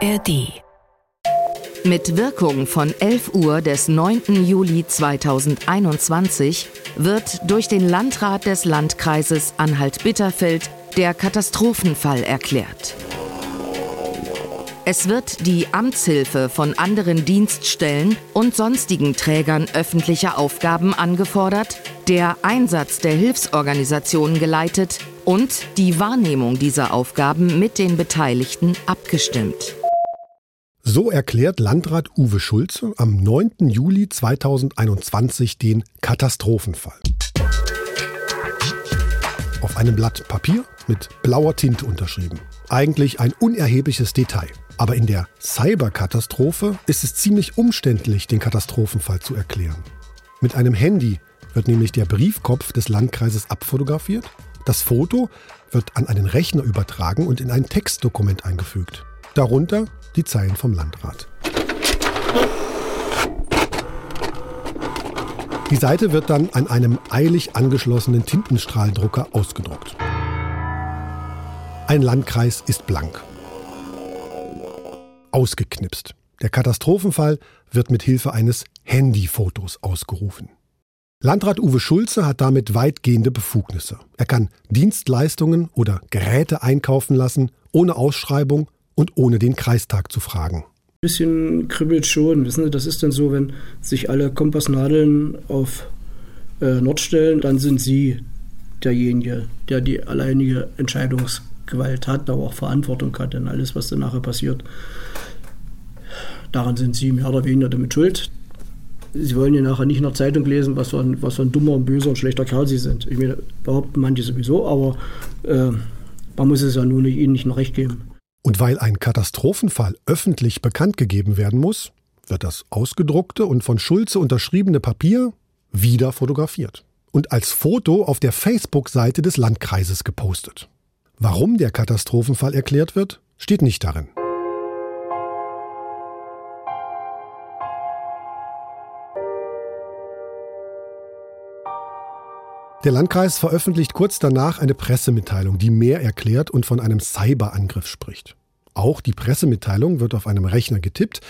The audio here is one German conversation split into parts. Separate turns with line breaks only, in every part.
ARD. Mit Wirkung von 11 Uhr des 9. Juli 2021 wird durch den Landrat des Landkreises Anhalt-Bitterfeld der Katastrophenfall erklärt. Es wird die Amtshilfe von anderen Dienststellen und sonstigen Trägern öffentlicher Aufgaben angefordert, der Einsatz der Hilfsorganisationen geleitet und die Wahrnehmung dieser Aufgaben mit den Beteiligten abgestimmt.
So erklärt Landrat Uwe Schulze am 9. Juli 2021 den Katastrophenfall. Auf einem Blatt Papier mit blauer Tinte unterschrieben. Eigentlich ein unerhebliches Detail. Aber in der Cyberkatastrophe ist es ziemlich umständlich, den Katastrophenfall zu erklären. Mit einem Handy wird nämlich der Briefkopf des Landkreises abfotografiert. Das Foto wird an einen Rechner übertragen und in ein Textdokument eingefügt. Darunter die Zeilen vom Landrat. Die Seite wird dann an einem eilig angeschlossenen Tintenstrahldrucker ausgedruckt. Ein Landkreis ist blank. Ausgeknipst. Der Katastrophenfall wird mit Hilfe eines Handyfotos ausgerufen. Landrat Uwe Schulze hat damit weitgehende Befugnisse. Er kann Dienstleistungen oder Geräte einkaufen lassen, ohne Ausschreibung und ohne den Kreistag zu fragen.
Ein bisschen kribbelt schon. Wissen Sie, das ist dann so, wenn sich alle Kompassnadeln auf äh, Nord stellen, dann sind Sie derjenige, der die alleinige Entscheidungsgewalt hat, aber auch Verantwortung hat denn alles, was dann nachher passiert. Daran sind Sie mehr oder weniger damit schuld. Sie wollen ja nachher nicht in der Zeitung lesen, was für ein, was für ein dummer, ein böser und schlechter Kerl Sie sind. Ich meine, behaupten manche sowieso, aber äh, man muss es ja nun Ihnen nicht noch recht geben.
Und weil ein Katastrophenfall öffentlich bekannt gegeben werden muss, wird das ausgedruckte und von Schulze unterschriebene Papier wieder fotografiert und als Foto auf der Facebook-Seite des Landkreises gepostet. Warum der Katastrophenfall erklärt wird, steht nicht darin. Der Landkreis veröffentlicht kurz danach eine Pressemitteilung, die mehr erklärt und von einem Cyberangriff spricht. Auch die Pressemitteilung wird auf einem Rechner getippt,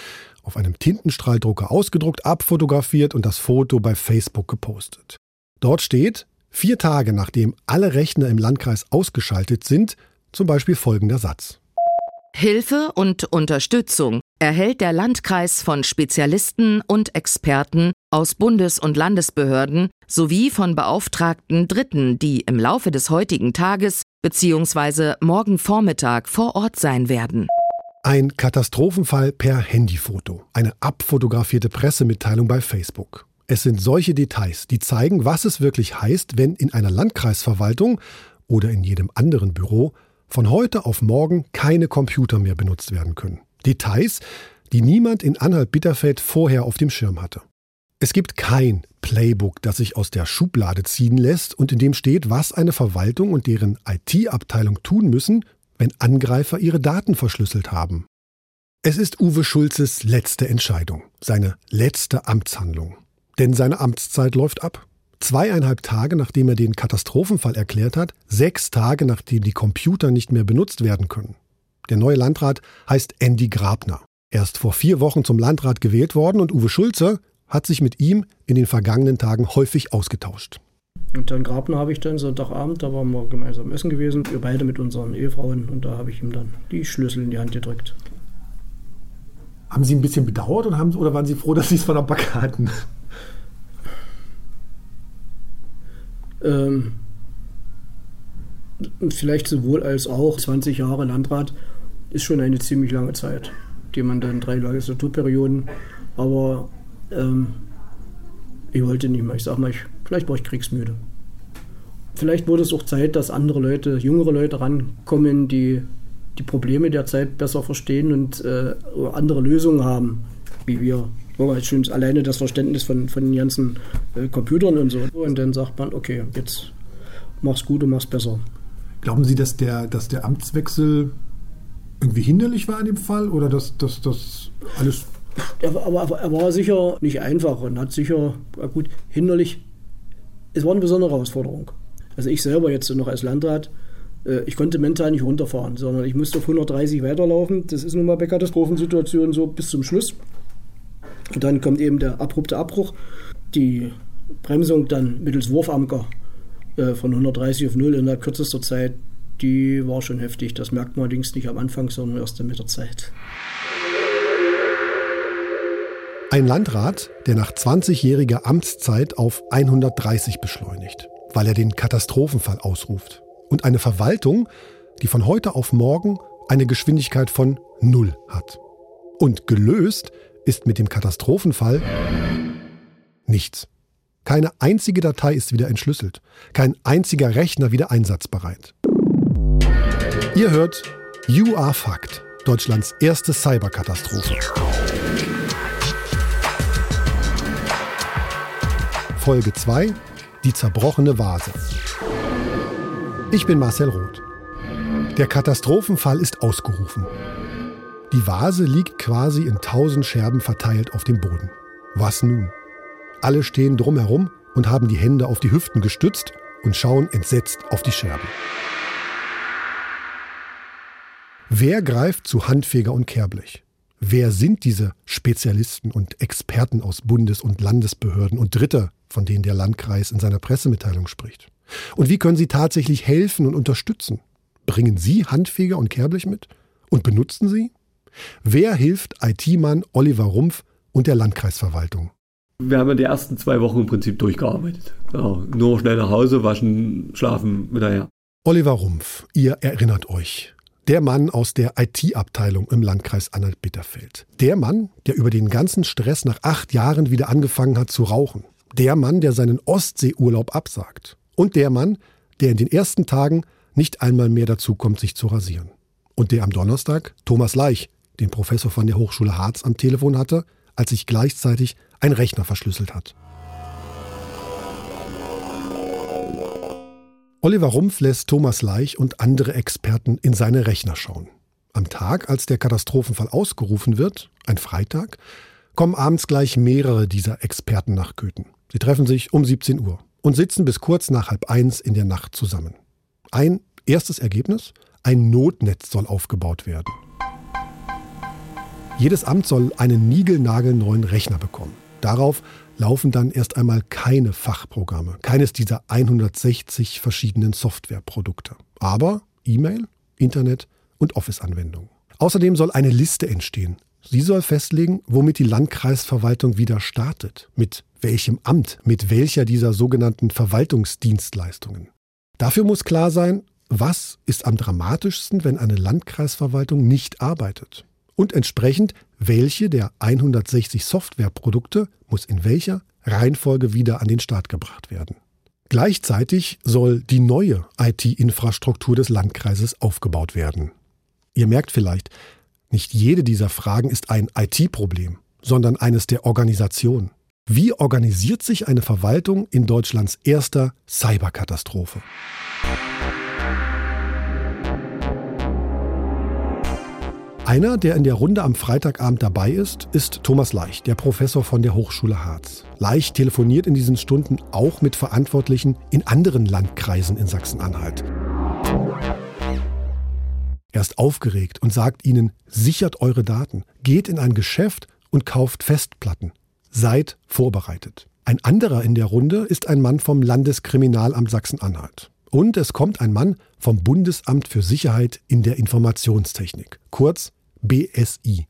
auf einem Tintenstrahldrucker ausgedruckt, abfotografiert und das Foto bei Facebook gepostet. Dort steht, vier Tage nachdem alle Rechner im Landkreis ausgeschaltet sind, zum Beispiel folgender Satz.
Hilfe und Unterstützung erhält der Landkreis von Spezialisten und Experten aus Bundes- und Landesbehörden sowie von beauftragten Dritten, die im Laufe des heutigen Tages bzw. morgen Vormittag vor Ort sein werden.
Ein Katastrophenfall per Handyfoto, eine abfotografierte Pressemitteilung bei Facebook. Es sind solche Details, die zeigen, was es wirklich heißt, wenn in einer Landkreisverwaltung oder in jedem anderen Büro von heute auf morgen keine Computer mehr benutzt werden können. Details, die niemand in Anhalt-Bitterfeld vorher auf dem Schirm hatte. Es gibt kein Playbook, das sich aus der Schublade ziehen lässt und in dem steht, was eine Verwaltung und deren IT-Abteilung tun müssen, wenn Angreifer ihre Daten verschlüsselt haben. Es ist Uwe Schulzes letzte Entscheidung, seine letzte Amtshandlung. Denn seine Amtszeit läuft ab. Zweieinhalb Tage nachdem er den Katastrophenfall erklärt hat, sechs Tage nachdem die Computer nicht mehr benutzt werden können. Der neue Landrat heißt Andy Grabner. Er ist vor vier Wochen zum Landrat gewählt worden und Uwe Schulze hat sich mit ihm in den vergangenen Tagen häufig ausgetauscht.
Und dann Grabner habe ich dann Sonntagabend, da waren wir gemeinsam essen gewesen, wir beide mit unseren Ehefrauen und da habe ich ihm dann die Schlüssel in die Hand gedrückt.
Haben Sie ein bisschen bedauert oder, haben, oder waren Sie froh, dass Sie es von der Backe hatten?
Ähm, vielleicht sowohl als auch 20 Jahre Landrat ist schon eine ziemlich lange Zeit, die man dann drei Legislaturperioden, aber ähm, ich wollte nicht mehr. Ich sag mal, ich, vielleicht war ich kriegsmüde. Vielleicht wurde es auch Zeit, dass andere Leute, jüngere Leute rankommen, die die Probleme der Zeit besser verstehen und äh, andere Lösungen haben, wie wir. Aber schon alleine das Verständnis von, von den ganzen äh, Computern und so. Und dann sagt man, okay, jetzt mach's gut und mach's besser.
Glauben Sie, dass der, dass der Amtswechsel irgendwie hinderlich war in dem Fall oder dass das alles
er, aber er war sicher nicht einfach und hat sicher, gut, hinderlich, es war eine besondere Herausforderung. Also ich selber jetzt noch als Landrat Äh, ich konnte mental nicht runterfahren, sondern ich musste auf 130 weiterlaufen. Das ist nun mal bei Katastrophensituationen so bis zum Schluss. Und dann kommt eben der abrupte Abbruch. Die Bremsung dann mittels Wurfanker äh, von 130 auf 0 innerhalb kürzester Zeit, die war schon heftig. Das merkt man allerdings nicht am Anfang, sondern erst mit der Zeit.
Ein Landrat, der nach 20-jähriger Amtszeit auf 130 beschleunigt, weil er den Katastrophenfall ausruft. Und eine Verwaltung, die von heute auf morgen eine Geschwindigkeit von Null hat. Und gelöst ist mit dem Katastrophenfall nichts. Keine einzige Datei ist wieder entschlüsselt. Kein einziger Rechner wieder einsatzbereit. Ihr hört You Are Fact, Deutschlands erste Cyberkatastrophe. Folge 2 Die zerbrochene Vase. Ich bin Marcel Roth. Der Katastrophenfall ist ausgerufen. Die Vase liegt quasi in tausend Scherben verteilt auf dem Boden. Was nun? Alle stehen drumherum und haben die Hände auf die Hüften gestützt und schauen entsetzt auf die Scherben. Wer greift zu Handfeger und Kehrblech? Wer sind diese Spezialisten und Experten aus Bundes- und Landesbehörden und Dritter, von denen der Landkreis in seiner Pressemitteilung spricht? Und wie können sie tatsächlich helfen und unterstützen? Bringen Sie Handfeger und Kehrblech mit? Und benutzen sie? Wer hilft IT-Mann Oliver Rumpf und der Landkreisverwaltung?
Wir haben ja die ersten zwei Wochen im Prinzip durchgearbeitet. Ja, nur schnell nach Hause, waschen, schlafen, wieder her.
Oliver Rumpf, ihr erinnert euch. Der Mann aus der IT-Abteilung im Landkreis Anhalt-Bitterfeld. Der Mann, der über den ganzen Stress nach acht Jahren wieder angefangen hat zu rauchen. Der Mann, der seinen Ostseeurlaub absagt. Und der Mann, der in den ersten Tagen nicht einmal mehr dazu kommt, sich zu rasieren. Und der am Donnerstag Thomas Leich, den Professor von der Hochschule Harz, am Telefon hatte, als sich gleichzeitig ein Rechner verschlüsselt hat. Oliver Rumpf lässt Thomas Leich und andere Experten in seine Rechner schauen. Am Tag, als der Katastrophenfall ausgerufen wird, ein Freitag, kommen abends gleich mehrere dieser Experten nach Köthen. Sie treffen sich um 17 Uhr und sitzen bis kurz nach halb eins in der Nacht zusammen. Ein erstes Ergebnis? Ein Notnetz soll aufgebaut werden. Jedes Amt soll einen niegelnagelneuen Rechner bekommen. Darauf laufen dann erst einmal keine Fachprogramme, keines dieser 160 verschiedenen Softwareprodukte. Aber E-Mail, Internet und Office-Anwendungen. Außerdem soll eine Liste entstehen. Sie soll festlegen, womit die Landkreisverwaltung wieder startet, mit welchem Amt, mit welcher dieser sogenannten Verwaltungsdienstleistungen. Dafür muss klar sein, was ist am dramatischsten, wenn eine Landkreisverwaltung nicht arbeitet und entsprechend, welche der 160 Softwareprodukte muss in welcher Reihenfolge wieder an den Start gebracht werden. Gleichzeitig soll die neue IT-Infrastruktur des Landkreises aufgebaut werden. Ihr merkt vielleicht, nicht jede dieser Fragen ist ein IT-Problem, sondern eines der Organisation. Wie organisiert sich eine Verwaltung in Deutschlands erster Cyberkatastrophe? Einer, der in der Runde am Freitagabend dabei ist, ist Thomas Leich, der Professor von der Hochschule Harz. Leich telefoniert in diesen Stunden auch mit Verantwortlichen in anderen Landkreisen in Sachsen-Anhalt. Er ist aufgeregt und sagt ihnen, sichert eure Daten, geht in ein Geschäft und kauft Festplatten. Seid vorbereitet. Ein anderer in der Runde ist ein Mann vom Landeskriminalamt Sachsen-Anhalt. Und es kommt ein Mann vom Bundesamt für Sicherheit in der Informationstechnik, kurz BSI.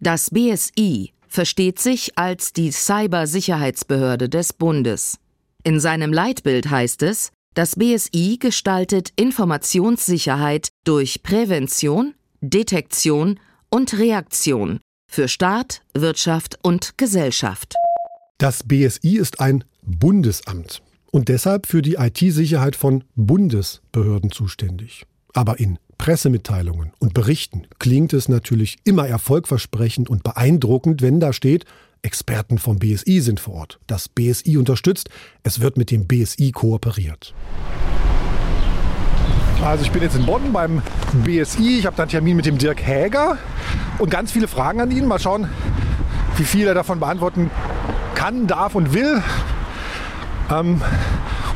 Das BSI versteht sich als die Cybersicherheitsbehörde des Bundes. In seinem Leitbild heißt es, das BSI gestaltet Informationssicherheit durch Prävention, Detektion und Reaktion für Staat, Wirtschaft und Gesellschaft.
Das BSI ist ein Bundesamt und deshalb für die IT-Sicherheit von Bundesbehörden zuständig. Aber in Pressemitteilungen und Berichten klingt es natürlich immer erfolgversprechend und beeindruckend, wenn da steht, Experten vom BSI sind vor Ort. Das BSI unterstützt, es wird mit dem BSI kooperiert.
Also ich bin jetzt in Bonn beim BSI. Ich habe da einen Termin mit dem Dirk Häger und ganz viele Fragen an ihn. Mal schauen, wie viel er davon beantworten kann, darf und will. Ähm,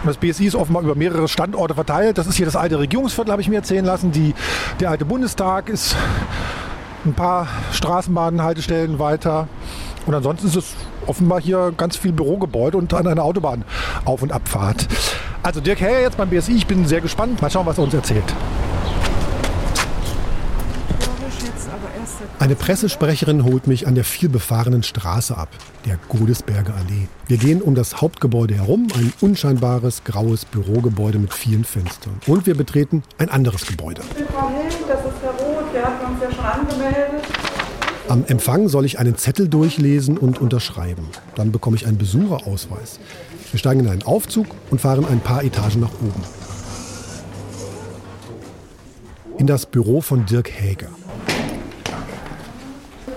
das BSI ist offenbar über mehrere Standorte verteilt. Das ist hier das alte Regierungsviertel, habe ich mir erzählen lassen. Die, der alte Bundestag ist ein paar Straßenbahnhaltestellen weiter. Und ansonsten ist es offenbar hier ganz viel Bürogebäude und an einer Autobahn Auf- und Abfahrt. Also Dirk Herr jetzt beim BSI, ich bin sehr gespannt. Mal schauen, was er uns erzählt.
Eine Pressesprecherin holt mich an der vielbefahrenen Straße ab, der Godesberger Allee. Wir gehen um das Hauptgebäude herum, ein unscheinbares graues Bürogebäude mit vielen Fenstern. Und wir betreten ein anderes Gebäude.
Frau Hill, das ist Herr Roth, wir hatten uns ja schon angemeldet.
Am Empfang soll ich einen Zettel durchlesen und unterschreiben. Dann bekomme ich einen Besucherausweis. Wir steigen in einen Aufzug und fahren ein paar Etagen nach oben. In das Büro von Dirk Häger.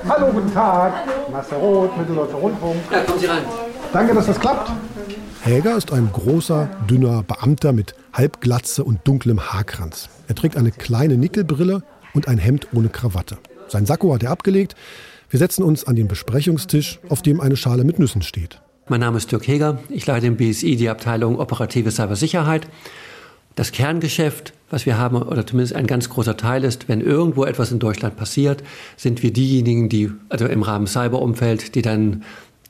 Hallo, guten Tag. Master Roth, Mitteldeutscher Rundfunk.
Ja, kommen Sie rein.
Danke, dass das klappt.
Häger ist ein großer, dünner Beamter mit Halbglatze und dunklem Haarkranz. Er trägt eine kleine Nickelbrille und ein Hemd ohne Krawatte. Sein Sakko hat er abgelegt. Wir setzen uns an den Besprechungstisch, auf dem eine Schale mit Nüssen steht.
Mein Name ist Dirk Heger. Ich leite im BSI die Abteilung Operative Cybersicherheit. Das Kerngeschäft, was wir haben, oder zumindest ein ganz großer Teil ist, wenn irgendwo etwas in Deutschland passiert, sind wir diejenigen, die, also im Rahmen Cyberumfeld, die dann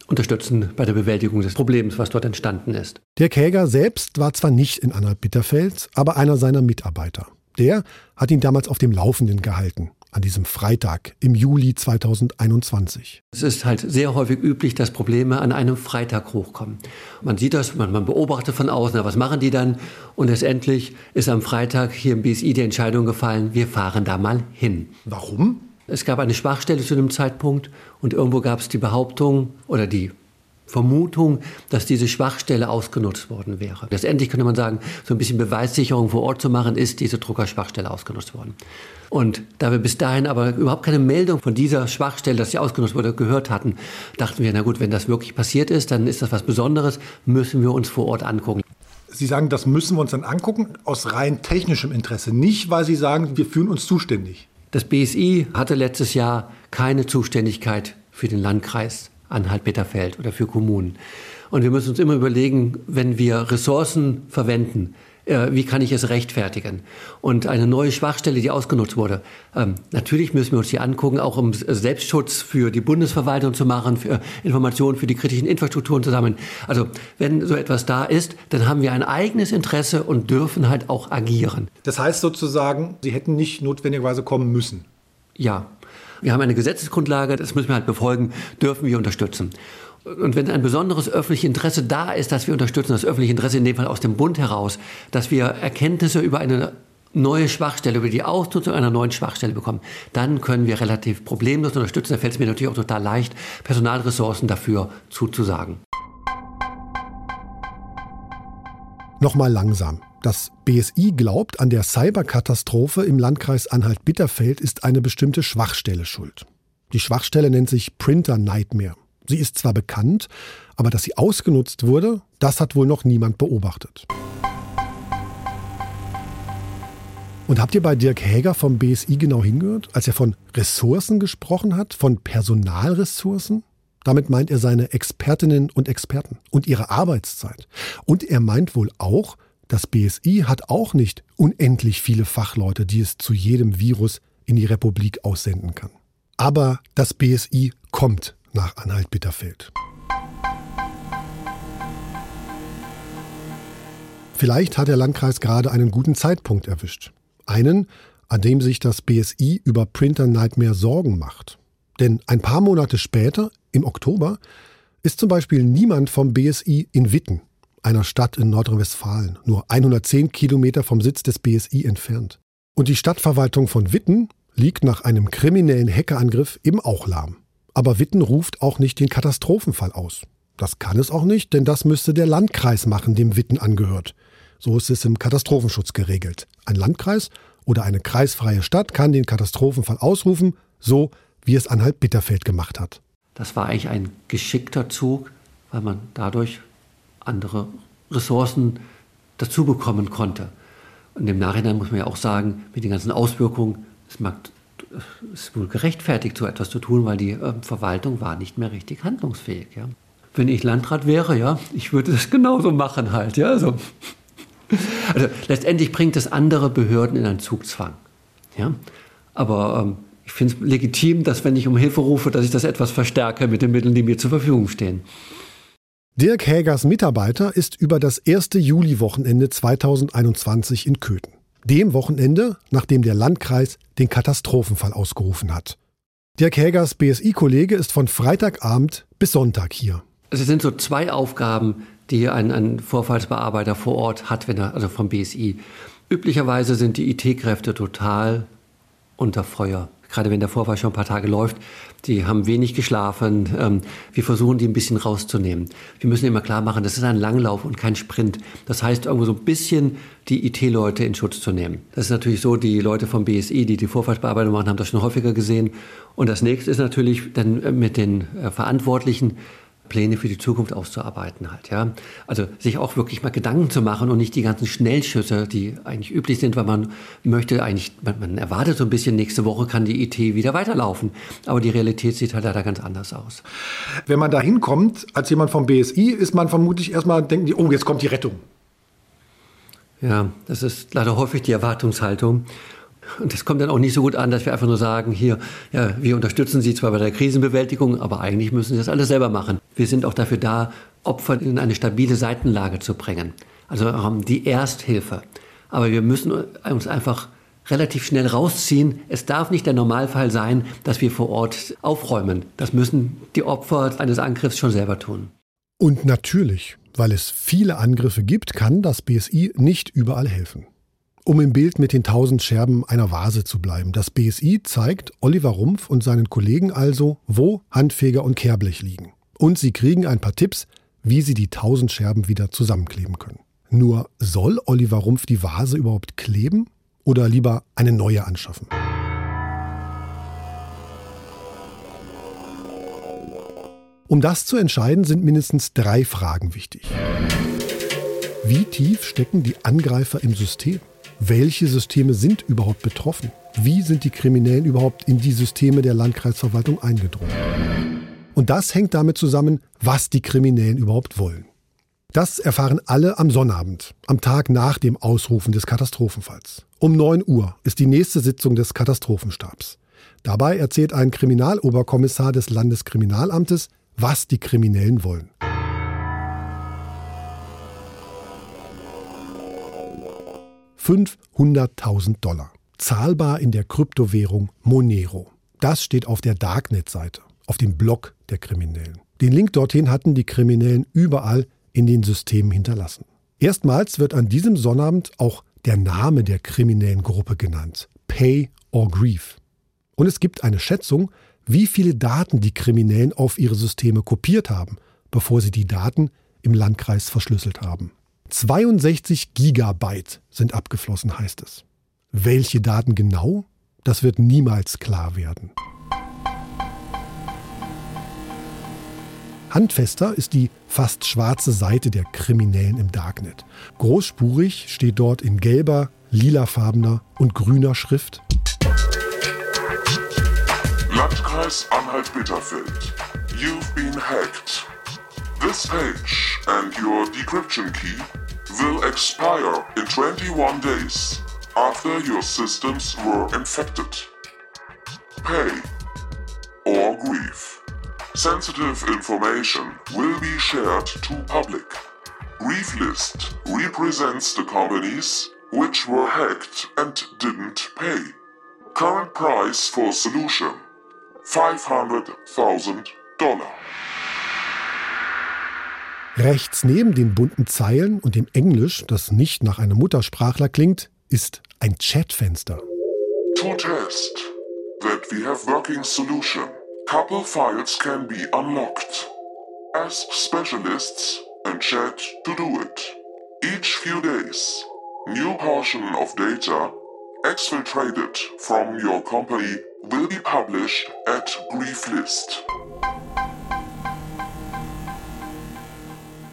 unterstützen bei der Bewältigung des Problems, was dort entstanden ist.
Dirk Häger selbst war zwar nicht in Anhalt-Bitterfeld, aber einer seiner Mitarbeiter. Der hat ihn damals auf dem Laufenden gehalten an diesem Freitag im Juli 2021.
Es ist halt sehr häufig üblich, dass Probleme an einem Freitag hochkommen. Man sieht das, man, man beobachtet von außen, na, was machen die dann? Und letztendlich ist am Freitag hier im BSI die Entscheidung gefallen, wir fahren da mal hin.
Warum?
Es gab eine Schwachstelle zu dem Zeitpunkt und irgendwo gab es die Behauptung oder die Vermutung, dass diese Schwachstelle ausgenutzt worden wäre. Letztendlich könnte man sagen, so ein bisschen Beweissicherung vor Ort zu machen, ist diese Druckerschwachstelle ausgenutzt worden. Und da wir bis dahin aber überhaupt keine Meldung von dieser Schwachstelle, dass sie ausgenutzt wurde, gehört hatten, dachten wir, na gut, wenn das wirklich passiert ist, dann ist das was Besonderes, müssen wir uns vor Ort angucken.
Sie sagen, das müssen wir uns dann angucken, aus rein technischem Interesse. Nicht, weil Sie sagen, wir fühlen uns zuständig.
Das BSI hatte letztes Jahr keine Zuständigkeit für den Landkreis Anhalt-Bitterfeld oder für Kommunen. Und wir müssen uns immer überlegen, wenn wir Ressourcen verwenden, äh, wie kann ich es rechtfertigen? Und eine neue Schwachstelle, die ausgenutzt wurde, ähm, natürlich müssen wir uns die angucken, auch um Selbstschutz für die Bundesverwaltung zu machen, für Informationen für die kritischen Infrastrukturen zusammen. Also wenn so etwas da ist, dann haben wir ein eigenes Interesse und dürfen halt auch agieren.
Das heißt sozusagen, Sie hätten nicht notwendigerweise kommen müssen.
Ja, wir haben eine Gesetzesgrundlage, das müssen wir halt befolgen, dürfen wir unterstützen. Und wenn ein besonderes öffentliches Interesse da ist, dass wir unterstützen, das öffentliche Interesse in dem Fall aus dem Bund heraus, dass wir Erkenntnisse über eine neue Schwachstelle, über die Ausnutzung einer neuen Schwachstelle bekommen, dann können wir relativ problemlos unterstützen. Da fällt es mir natürlich auch total leicht, Personalressourcen dafür zuzusagen.
Nochmal langsam. Das BSI glaubt, an der Cyberkatastrophe im Landkreis Anhalt-Bitterfeld ist eine bestimmte Schwachstelle schuld. Die Schwachstelle nennt sich Printer Nightmare. Sie ist zwar bekannt, aber dass sie ausgenutzt wurde, das hat wohl noch niemand beobachtet. Und habt ihr bei Dirk Häger vom BSI genau hingehört, als er von Ressourcen gesprochen hat, von Personalressourcen? Damit meint er seine Expertinnen und Experten und ihre Arbeitszeit. Und er meint wohl auch, das BSI hat auch nicht unendlich viele Fachleute, die es zu jedem Virus in die Republik aussenden kann. Aber das BSI kommt nach Anhalt-Bitterfeld. Vielleicht hat der Landkreis gerade einen guten Zeitpunkt erwischt. Einen, an dem sich das BSI über Printer Nightmare Sorgen macht. Denn ein paar Monate später, im Oktober, ist zum Beispiel niemand vom BSI in Witten, einer Stadt in Nordrhein-Westfalen, nur 110 Kilometer vom Sitz des BSI entfernt. Und die Stadtverwaltung von Witten liegt nach einem kriminellen Hackerangriff im Auchlahm. Aber Witten ruft auch nicht den Katastrophenfall aus. Das kann es auch nicht, denn das müsste der Landkreis machen, dem Witten angehört. So ist es im Katastrophenschutz geregelt. Ein Landkreis oder eine kreisfreie Stadt kann den Katastrophenfall ausrufen, so wie es Anhalt-Bitterfeld gemacht hat.
Das war eigentlich ein geschickter Zug, weil man dadurch andere Ressourcen dazu bekommen konnte. Und im Nachhinein muss man ja auch sagen, mit den ganzen Auswirkungen, es mag es ist wohl gerechtfertigt, so etwas zu tun, weil die äh, Verwaltung war nicht mehr richtig handlungsfähig. Ja. wenn ich Landrat wäre, ja, ich würde das genauso machen halt, ja, also. Also letztendlich bringt es andere Behörden in einen Zugzwang, ja. Aber ähm, ich finde es legitim, dass wenn ich um Hilfe rufe, dass ich das etwas verstärke mit den Mitteln, die mir zur Verfügung stehen.
Dirk Hägers Mitarbeiter ist über das erste Juliwochenende 2021 in Köthen. Dem Wochenende, nachdem der Landkreis den Katastrophenfall ausgerufen hat. Dirk Hägers BSI-Kollege ist von Freitagabend bis Sonntag hier.
Es sind so zwei Aufgaben, die ein, ein Vorfallsbearbeiter vor Ort hat, wenn er, also vom BSI. Üblicherweise sind die IT-Kräfte total unter Feuer gerade wenn der Vorfall schon ein paar Tage läuft, die haben wenig geschlafen. Ähm, wir versuchen, die ein bisschen rauszunehmen. Wir müssen immer klar machen, das ist ein Langlauf und kein Sprint. Das heißt, irgendwo so ein bisschen die IT-Leute in Schutz zu nehmen. Das ist natürlich so, die Leute vom BSI, die die Vorfallsbearbeitung machen, haben das schon häufiger gesehen. Und das nächste ist natürlich dann äh, mit den äh, Verantwortlichen Pläne für die Zukunft auszuarbeiten halt, ja. Also sich auch wirklich mal Gedanken zu machen und nicht die ganzen Schnellschüsse, die eigentlich üblich sind, weil man möchte eigentlich, man, man erwartet so ein bisschen, nächste Woche kann die IT wieder weiterlaufen. Aber die Realität sieht halt leider ganz anders aus.
Wenn man da hinkommt, als jemand vom BSI, ist man vermutlich erstmal, denken die, oh, jetzt kommt die Rettung.
Ja, das ist leider häufig die Erwartungshaltung. Und das kommt dann auch nicht so gut an, dass wir einfach nur sagen, hier, ja, wir unterstützen Sie zwar bei der Krisenbewältigung, aber eigentlich müssen Sie das alles selber machen. Wir sind auch dafür da, Opfer in eine stabile Seitenlage zu bringen. Also ähm, die Ersthilfe. Aber wir müssen uns einfach relativ schnell rausziehen. Es darf nicht der Normalfall sein, dass wir vor Ort aufräumen. Das müssen die Opfer eines Angriffs schon selber tun.
Und natürlich, weil es viele Angriffe gibt, kann das BSI nicht überall helfen. Um im Bild mit den tausend Scherben einer Vase zu bleiben. Das BSI zeigt Oliver Rumpf und seinen Kollegen also, wo Handfeger und Kehrblech liegen. Und sie kriegen ein paar Tipps, wie sie die tausend Scherben wieder zusammenkleben können. Nur soll Oliver Rumpf die Vase überhaupt kleben oder lieber eine neue anschaffen? Um das zu entscheiden, sind mindestens drei Fragen wichtig. Wie tief stecken die Angreifer im System? Welche Systeme sind überhaupt betroffen? Wie sind die Kriminellen überhaupt in die Systeme der Landkreisverwaltung eingedrungen? Und das hängt damit zusammen, was die Kriminellen überhaupt wollen. Das erfahren alle am Sonnabend, am Tag nach dem Ausrufen des Katastrophenfalls. Um 9 Uhr ist die nächste Sitzung des Katastrophenstabs. Dabei erzählt ein Kriminaloberkommissar des Landeskriminalamtes, was die Kriminellen wollen. 500.000 Dollar. Zahlbar in der Kryptowährung Monero. Das steht auf der Darknet-Seite, auf dem Blog der Kriminellen. Den Link dorthin hatten die Kriminellen überall in den Systemen hinterlassen. Erstmals wird an diesem Sonnabend auch der Name der kriminellen Gruppe genannt. Pay or Grief. Und es gibt eine Schätzung, wie viele Daten die Kriminellen auf ihre Systeme kopiert haben, bevor sie die Daten im Landkreis verschlüsselt haben. 62 Gigabyte sind abgeflossen, heißt es. Welche Daten genau? Das wird niemals klar werden. Handfester ist die fast schwarze Seite der Kriminellen im Darknet. Großspurig steht dort in gelber, lilafarbener und grüner Schrift.
Landkreis Anhalt-Bitterfeld. You've been hacked. This page and your decryption key will expire in 21 days after your systems were infected. Pay or grieve. Sensitive information will be shared to public. Grief list represents the companies which were hacked and didn't pay. Current price for solution $500,000.
Rechts neben den bunten Zeilen und dem Englisch, das nicht nach einem Muttersprachler klingt, ist ein Chatfenster.
To test that we have working solution, couple files can be unlocked. Ask specialists and chat to do it. Each few days, new portion of data exfiltrated from your company will be published at Grieflist.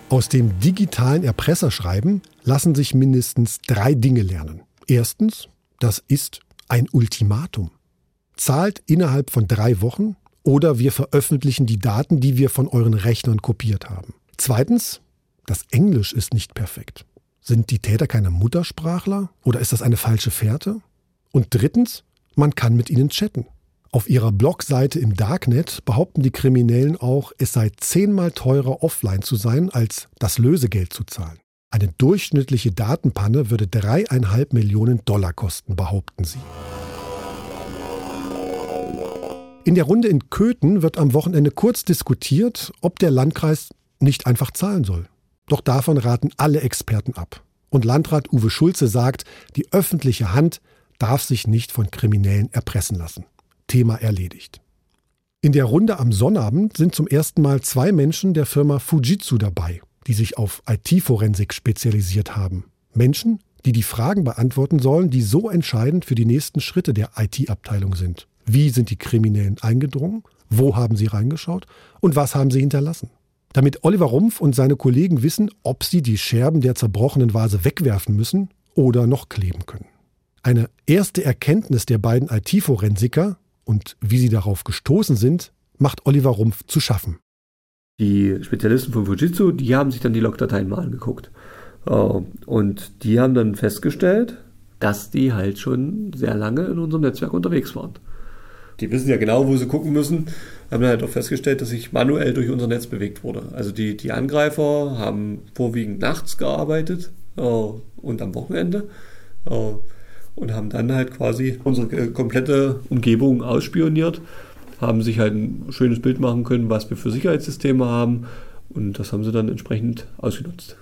Aus dem digitalen Erpresserschreiben lassen sich mindestens drei Dinge lernen. Erstens, das ist ein Ultimatum. Zahlt innerhalb von drei Wochen Oder wir veröffentlichen die Daten, die wir von euren Rechnern kopiert haben. Zweitens, das Englisch ist nicht perfekt. Sind die Täter keine Muttersprachler oder ist das eine falsche Fährte? Und drittens, man kann mit ihnen chatten. Auf ihrer Blogseite im Darknet behaupten die Kriminellen auch, es sei zehnmal teurer offline zu sein, als das Lösegeld zu zahlen. Eine durchschnittliche Datenpanne würde dreieinhalb Millionen Dollar kosten, behaupten sie. In der Runde in Köthen wird am Wochenende kurz diskutiert, ob der Landkreis nicht einfach zahlen soll. Doch davon raten alle Experten ab. Und Landrat Uwe Schulze sagt, die öffentliche Hand darf sich nicht von Kriminellen erpressen lassen. Thema erledigt. In der Runde am Sonnabend sind zum ersten Mal zwei Menschen der Firma Fujitsu dabei, die sich auf IT-Forensik spezialisiert haben. Menschen, die die Fragen beantworten sollen, die so entscheidend für die nächsten Schritte der IT-Abteilung sind. Wie sind die Kriminellen eingedrungen? Wo haben sie reingeschaut? Und was haben sie hinterlassen? Damit Oliver Rumpf und seine Kollegen wissen, ob sie die Scherben der zerbrochenen Vase wegwerfen müssen oder noch kleben können. Eine erste Erkenntnis der beiden IT-Forensiker und wie sie darauf gestoßen sind, macht Oliver Rumpf zu schaffen.
Die Spezialisten von Fujitsu, die haben sich dann die Logdateien mal angeguckt. Äh, und die haben dann festgestellt, dass die halt schon sehr lange in unserem Netzwerk unterwegs waren. Die wissen ja genau, wo sie gucken müssen, haben dann halt auch festgestellt, dass sich manuell durch unser Netz bewegt wurde. Also die, die Angreifer haben vorwiegend nachts gearbeitet äh, und am Wochenende äh, und haben dann halt quasi unsere komplette Umgebung ausspioniert haben sich halt ein schönes Bild machen können, was wir für Sicherheitssysteme haben. Und das haben sie dann entsprechend ausgenutzt.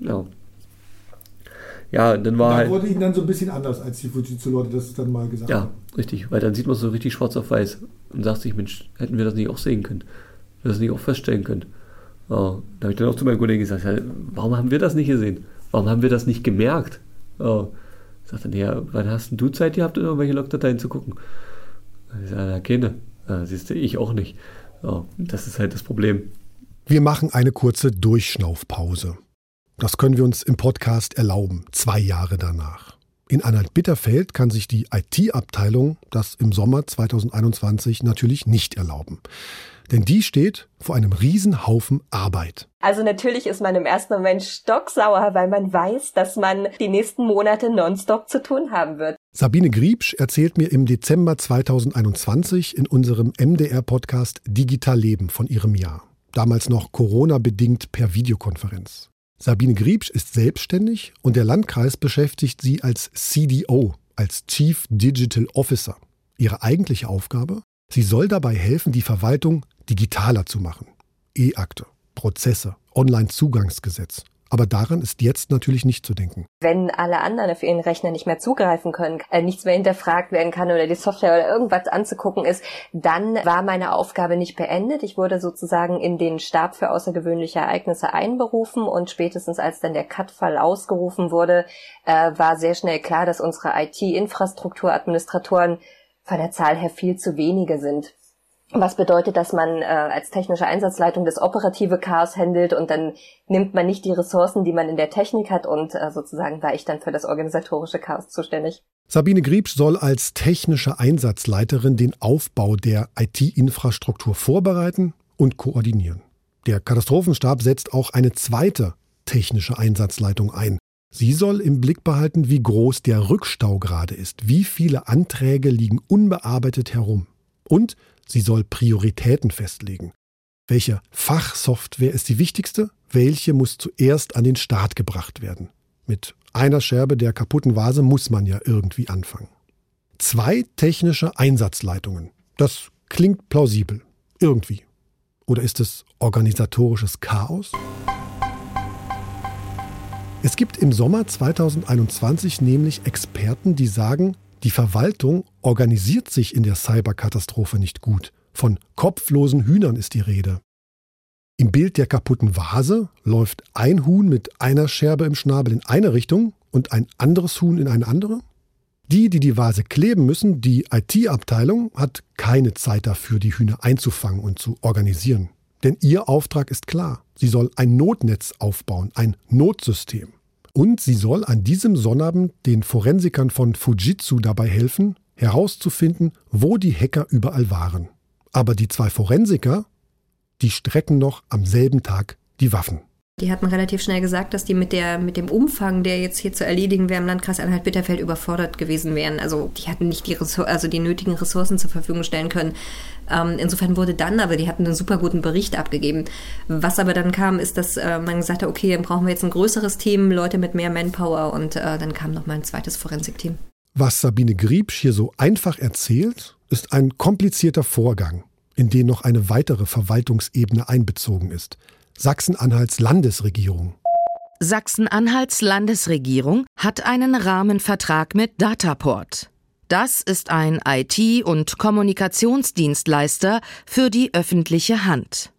Ja. Ja, dann war
dann
halt.
wurde ihnen dann so ein bisschen anders, als die Fujitsu-Leute das dann mal gesagt
ja,
haben.
Ja, richtig, weil dann sieht man es so richtig schwarz auf weiß und sagt sich, Mensch, hätten wir das nicht auch sehen können? Wir das nicht auch feststellen können? Ja, da habe ich dann auch zu meinem Kollegen gesagt, ja, warum haben wir das nicht gesehen? Warum haben wir das nicht gemerkt? Ja, sagt ja, wann hast denn du Zeit gehabt, in irgendwelche Logdateien zu gucken? Ich sage, ja, keine. Siehst du, ich auch nicht. Ja, das ist halt das Problem.
Wir machen eine kurze Durchschnaufpause. Das können wir uns im Podcast erlauben, zwei Jahre danach. In Anhalt-Bitterfeld kann sich die IT-Abteilung das im Sommer 2021 natürlich nicht erlauben. Denn die steht vor einem Riesenhaufen Arbeit.
Also natürlich ist man im ersten Moment stocksauer, weil man weiß, dass man die nächsten Monate nonstop zu tun haben wird.
Sabine Griebsch erzählt mir im Dezember 2021 in unserem MDR-Podcast Digital Leben von ihrem Jahr. Damals noch Corona-bedingt per Videokonferenz. Sabine Griebsch ist selbstständig und der Landkreis beschäftigt sie als CDO, als Chief Digital Officer. Ihre eigentliche Aufgabe? Sie soll dabei helfen, die Verwaltung digitaler zu machen. E-Akte, Prozesse, Online-Zugangsgesetz. Aber daran ist jetzt natürlich nicht zu denken.
Wenn alle anderen auf ihren Rechner nicht mehr zugreifen können, äh, nichts mehr hinterfragt werden kann oder die Software oder irgendwas anzugucken ist, dann war meine Aufgabe nicht beendet. Ich wurde sozusagen in den Stab für außergewöhnliche Ereignisse einberufen und spätestens als dann der Cut-Fall ausgerufen wurde, äh, war sehr schnell klar, dass unsere IT-Infrastrukturadministratoren von der Zahl her viel zu wenige sind was bedeutet, dass man äh, als technische Einsatzleitung das operative Chaos handelt und dann nimmt man nicht die Ressourcen, die man in der Technik hat und äh, sozusagen war ich dann für das organisatorische Chaos zuständig.
Sabine Griebsch soll als technische Einsatzleiterin den Aufbau der IT-Infrastruktur vorbereiten und koordinieren. Der Katastrophenstab setzt auch eine zweite technische Einsatzleitung ein. Sie soll im Blick behalten, wie groß der Rückstau gerade ist, wie viele Anträge liegen unbearbeitet herum und Sie soll Prioritäten festlegen. Welche Fachsoftware ist die wichtigste? Welche muss zuerst an den Start gebracht werden? Mit einer Scherbe der kaputten Vase muss man ja irgendwie anfangen. Zwei technische Einsatzleitungen. Das klingt plausibel. Irgendwie. Oder ist es organisatorisches Chaos? Es gibt im Sommer 2021 nämlich Experten, die sagen, die Verwaltung organisiert sich in der Cyberkatastrophe nicht gut. Von kopflosen Hühnern ist die Rede. Im Bild der kaputten Vase läuft ein Huhn mit einer Scherbe im Schnabel in eine Richtung und ein anderes Huhn in eine andere. Die, die die Vase kleben müssen, die IT-Abteilung, hat keine Zeit dafür, die Hühner einzufangen und zu organisieren. Denn ihr Auftrag ist klar. Sie soll ein Notnetz aufbauen, ein Notsystem. Und sie soll an diesem Sonnabend den Forensikern von Fujitsu dabei helfen, herauszufinden, wo die Hacker überall waren. Aber die zwei Forensiker, die strecken noch am selben Tag die Waffen.
Die hatten relativ schnell gesagt, dass die mit, der, mit dem Umfang, der jetzt hier zu erledigen wäre im Landkreis Anhalt-Bitterfeld überfordert gewesen wären. Also die hatten nicht die, Ressour also die nötigen Ressourcen zur Verfügung stellen können. Ähm, insofern wurde dann, aber die hatten einen super guten Bericht abgegeben. Was aber dann kam, ist, dass äh, man gesagt hat, okay, dann brauchen wir jetzt ein größeres Team, Leute mit mehr Manpower und äh, dann kam noch mal ein zweites Forensikteam.
Was Sabine Griebsch hier so einfach erzählt, ist ein komplizierter Vorgang, in den noch eine weitere Verwaltungsebene einbezogen ist – Sachsen-Anhalts Landesregierung.
Sachsen-Anhalts Landesregierung hat einen Rahmenvertrag mit Dataport. Das ist ein IT- und Kommunikationsdienstleister für die öffentliche Hand.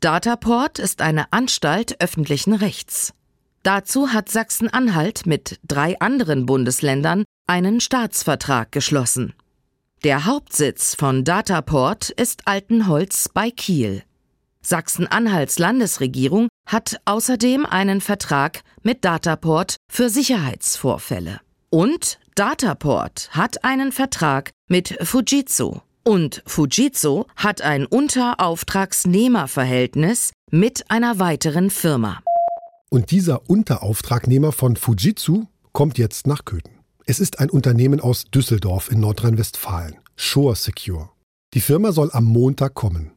Dataport ist eine Anstalt öffentlichen Rechts. Dazu hat Sachsen-Anhalt mit drei anderen Bundesländern einen Staatsvertrag geschlossen. Der Hauptsitz von Dataport ist Altenholz bei Kiel. Sachsen-Anhalts Landesregierung hat außerdem einen Vertrag mit Dataport für Sicherheitsvorfälle. Und Dataport hat einen Vertrag mit Fujitsu. Und Fujitsu hat ein Unterauftragsnehmerverhältnis mit einer weiteren Firma.
Und dieser Unterauftragnehmer von Fujitsu kommt jetzt nach Köthen. Es ist ein Unternehmen aus Düsseldorf in Nordrhein-Westfalen, Shore Secure. Die Firma soll am Montag kommen.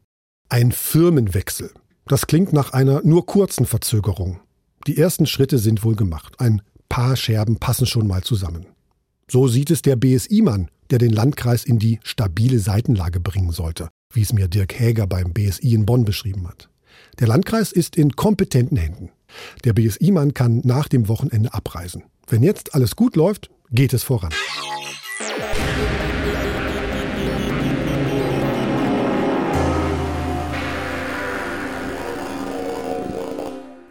Ein Firmenwechsel. Das klingt nach einer nur kurzen Verzögerung. Die ersten Schritte sind wohl gemacht. Ein paar Scherben passen schon mal zusammen. So sieht es der BSI-Mann, der den Landkreis in die stabile Seitenlage bringen sollte, wie es mir Dirk Häger beim BSI in Bonn beschrieben hat. Der Landkreis ist in kompetenten Händen. Der BSI-Mann kann nach dem Wochenende abreisen. Wenn jetzt alles gut läuft, geht es voran.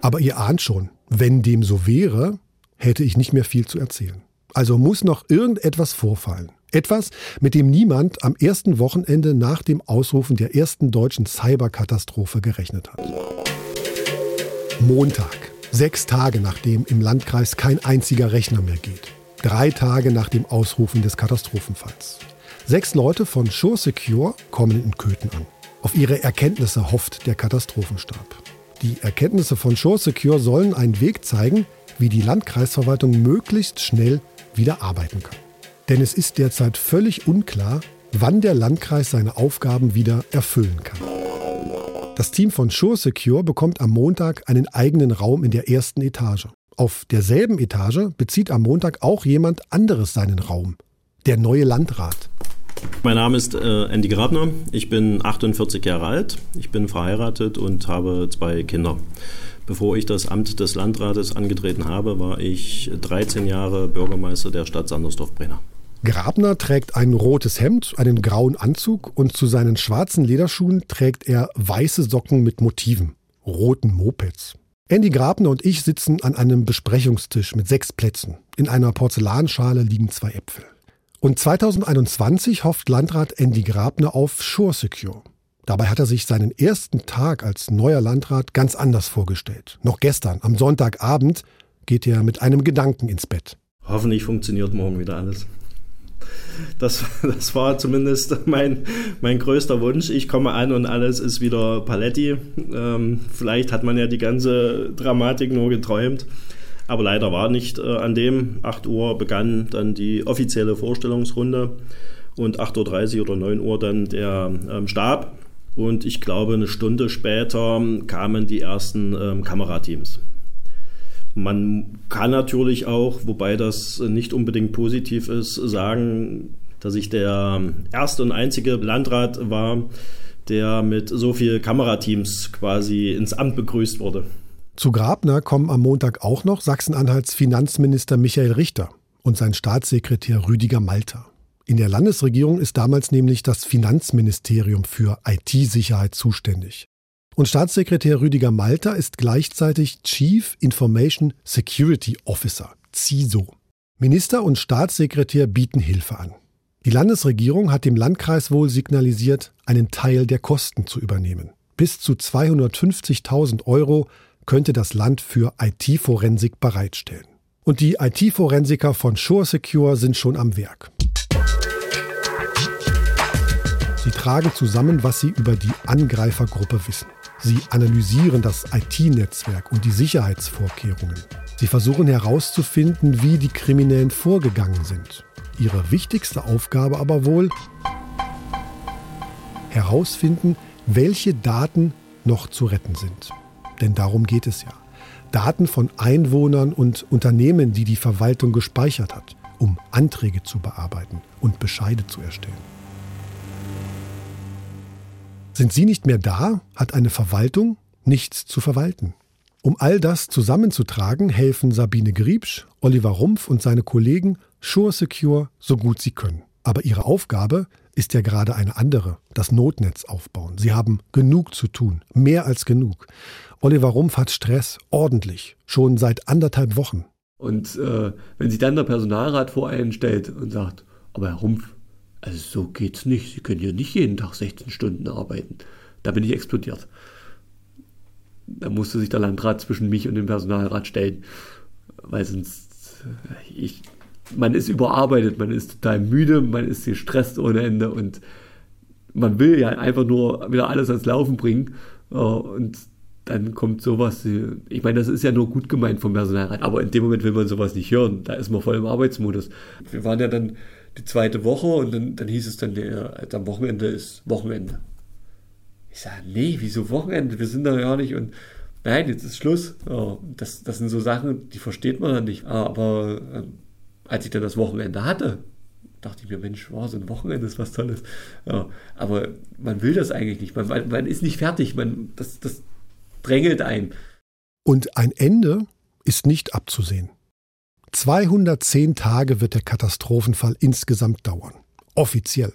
Aber ihr ahnt schon, wenn dem so wäre, hätte ich nicht mehr viel zu erzählen. Also muss noch irgendetwas vorfallen. Etwas, mit dem niemand am ersten Wochenende nach dem Ausrufen der ersten deutschen Cyberkatastrophe gerechnet hat. Montag, sechs Tage nachdem im Landkreis kein einziger Rechner mehr geht. Drei Tage nach dem Ausrufen des Katastrophenfalls. Sechs Leute von Shore Secure kommen in Köthen an. Auf ihre Erkenntnisse hofft der Katastrophenstab. Die Erkenntnisse von Shore Secure sollen einen Weg zeigen, wie die Landkreisverwaltung möglichst schnell wieder arbeiten kann. Denn es ist derzeit völlig unklar, wann der Landkreis seine Aufgaben wieder erfüllen kann. Das Team von Shore Secure bekommt am Montag einen eigenen Raum in der ersten Etage. Auf derselben Etage bezieht am Montag auch jemand anderes seinen Raum, der neue Landrat.
Mein Name ist äh, Andy Grabner. Ich bin 48 Jahre alt. Ich bin verheiratet und habe zwei Kinder. Bevor ich das Amt des Landrates angetreten habe, war ich 13 Jahre Bürgermeister der Stadt Sandersdorf-Brenner.
Grabner trägt ein rotes Hemd, einen grauen Anzug und zu seinen schwarzen Lederschuhen trägt er weiße Socken mit Motiven, roten Mopeds. Andy Grabner und ich sitzen an einem Besprechungstisch mit sechs Plätzen. In einer Porzellanschale liegen zwei Äpfel. Und 2021 hofft Landrat Andy Grabner auf Shore Secure. Dabei hat er sich seinen ersten Tag als neuer Landrat ganz anders vorgestellt. Noch gestern, am Sonntagabend, geht er mit einem Gedanken ins Bett.
Hoffentlich funktioniert morgen wieder alles. Das, das war zumindest mein, mein größter Wunsch. Ich komme an und alles ist wieder Paletti. Ähm, vielleicht hat man ja die ganze Dramatik nur geträumt. Aber leider war nicht äh, an dem. 8 Uhr begann dann die offizielle Vorstellungsrunde und 8.30 Uhr oder 9 Uhr dann der ähm, Stab. Und ich glaube, eine Stunde später kamen die ersten ähm, Kamerateams. Man kann natürlich auch, wobei das nicht unbedingt positiv ist, sagen, dass ich der erste und einzige Landrat war, der mit so viel Kamerateams quasi ins Amt begrüßt wurde.
Zu Grabner kommen am Montag auch noch Sachsen-Anhalts Finanzminister Michael Richter und sein Staatssekretär Rüdiger Malter. In der Landesregierung ist damals nämlich das Finanzministerium für IT-Sicherheit zuständig. Und Staatssekretär Rüdiger Malter ist gleichzeitig Chief Information Security Officer, CISO. Minister und Staatssekretär bieten Hilfe an. Die Landesregierung hat dem Landkreis wohl signalisiert, einen Teil der Kosten zu übernehmen. Bis zu 250.000 Euro könnte das Land für IT-Forensik bereitstellen. Und die IT-Forensiker von Shore Secure sind schon am Werk. Sie tragen zusammen, was sie über die Angreifergruppe wissen. Sie analysieren das IT-Netzwerk und die Sicherheitsvorkehrungen. Sie versuchen herauszufinden, wie die Kriminellen vorgegangen sind. Ihre wichtigste Aufgabe aber wohl, herausfinden, welche Daten noch zu retten sind. Denn darum geht es ja. Daten von Einwohnern und Unternehmen, die die Verwaltung gespeichert hat, um Anträge zu bearbeiten und Bescheide zu erstellen. Sind sie nicht mehr da, hat eine Verwaltung nichts zu verwalten. Um all das zusammenzutragen, helfen Sabine Griebsch, Oliver Rumpf und seine Kollegen Sure Secure so gut sie können. Aber ihre Aufgabe ist ja gerade eine andere, das Notnetz aufbauen. Sie haben genug zu tun, mehr als genug. Oliver Rumpf hat Stress, ordentlich, schon seit anderthalb Wochen.
Und äh, wenn sich dann der Personalrat vor einen stellt und sagt, aber Herr Rumpf, also so geht's nicht, Sie können hier nicht jeden Tag 16 Stunden arbeiten. Da bin ich explodiert. Da musste sich der Landrat zwischen mich und dem Personalrat stellen, weil sonst äh, ich, man ist überarbeitet, man ist total müde, man ist gestresst ohne Ende und man will ja einfach nur wieder alles ans Laufen bringen. Äh, und dann kommt sowas, ich meine, das ist ja nur gut gemeint vom Personalrat, aber in dem Moment will man sowas nicht hören. Da ist man voll im Arbeitsmodus. Wir waren ja dann die zweite Woche und dann, dann hieß es dann, der, am Wochenende ist Wochenende. Ich sage, nee, wieso Wochenende? Wir sind da ja nicht und nein, jetzt ist Schluss. Ja, das, das sind so Sachen, die versteht man dann nicht. Aber ähm, als ich dann das Wochenende hatte, dachte ich mir, Mensch, wow, so ein Wochenende ist was Tolles. Ja, aber man will das eigentlich nicht. Man, man, ist nicht fertig. Man, das, das drängelt ein.
Und ein Ende ist nicht abzusehen. 210 Tage wird der Katastrophenfall insgesamt dauern. Offiziell.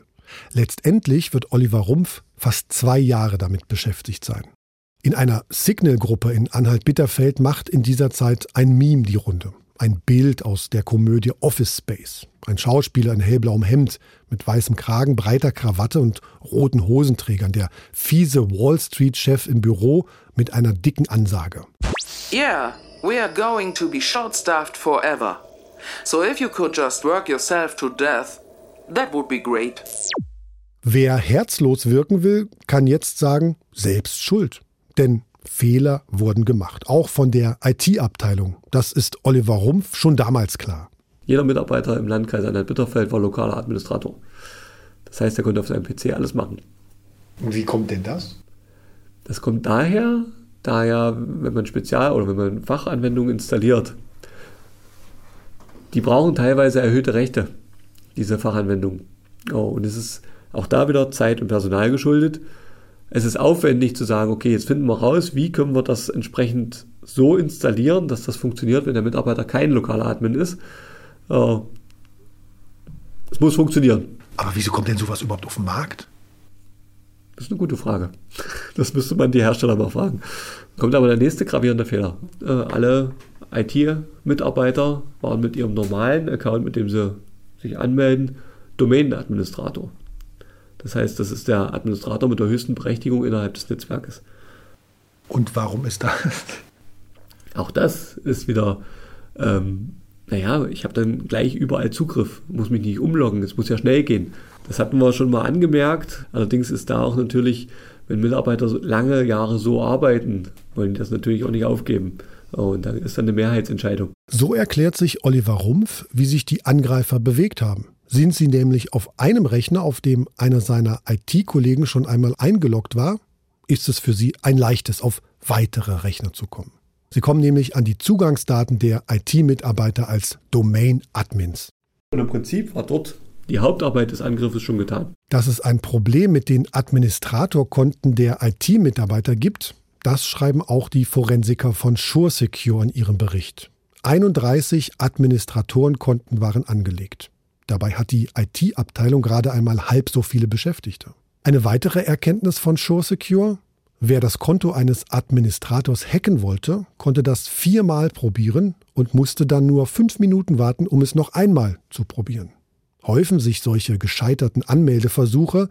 Letztendlich wird Oliver Rumpf fast zwei Jahre damit beschäftigt sein. In einer Signal-Gruppe in Anhalt-Bitterfeld macht in dieser Zeit ein Meme die Runde. Ein Bild aus der Komödie Office Space. Ein Schauspieler in hellblauem Hemd mit weißem Kragen, breiter Krawatte und roten Hosenträgern. Der fiese Wall Street-Chef im Büro mit einer dicken Ansage.
Yeah, we are going to be short-staffed forever. So if you could just work yourself to death, that would be great.
Wer herzlos wirken will, kann jetzt sagen, selbst schuld. Denn Fehler wurden gemacht, auch von der IT-Abteilung. Das ist Oliver Rumpf schon damals klar.
Jeder Mitarbeiter im Landkreis Anhalt-Bitterfeld war lokaler Administrator. Das heißt, er konnte auf seinem PC alles machen.
Und wie kommt denn das?
Das kommt daher, da ja, wenn man Spezial- oder wenn man Fachanwendungen installiert, die brauchen teilweise erhöhte Rechte, diese Fachanwendungen. Oh, und es ist auch da wieder Zeit und Personal geschuldet. Es ist aufwendig zu sagen, okay, jetzt finden wir raus, wie können wir das entsprechend so installieren, dass das funktioniert, wenn der Mitarbeiter kein lokaler Admin ist. Äh, es muss funktionieren.
Aber wieso kommt denn sowas überhaupt auf den Markt?
Das ist eine gute Frage. Das müsste man die Hersteller mal fragen. Kommt aber der nächste gravierende Fehler. Äh, alle IT-Mitarbeiter waren mit ihrem normalen Account, mit dem sie sich anmelden, Domain-Administrator. Das heißt, das ist der Administrator mit der höchsten Berechtigung innerhalb des Netzwerkes.
Und warum ist das?
Auch das ist wieder, ähm, naja, ich habe dann gleich überall Zugriff, muss mich nicht umloggen, es muss ja schnell gehen. Das hatten wir schon mal angemerkt. Allerdings ist da auch natürlich, wenn Mitarbeiter lange Jahre so arbeiten, wollen die das natürlich auch nicht aufgeben. Und da ist dann eine Mehrheitsentscheidung.
So erklärt sich Oliver Rumpf, wie sich die Angreifer bewegt haben. Sind sie nämlich auf einem Rechner, auf dem einer seiner IT-Kollegen schon einmal eingeloggt war, ist es für sie ein leichtes, auf weitere Rechner zu kommen. Sie kommen nämlich an die Zugangsdaten der IT-Mitarbeiter als Domain-Admins.
Und im Prinzip war dort die Hauptarbeit des Angriffes schon getan.
Dass es ein Problem mit den Administratorkonten der IT-Mitarbeiter gibt, das schreiben auch die Forensiker von SureSecure in ihrem Bericht. 31 Administratorenkonten waren angelegt. Dabei hat die IT-Abteilung gerade einmal halb so viele Beschäftigte. Eine weitere Erkenntnis von SureSecure? Wer das Konto eines Administrators hacken wollte, konnte das viermal probieren und musste dann nur fünf Minuten warten, um es noch einmal zu probieren. Häufen sich solche gescheiterten Anmeldeversuche,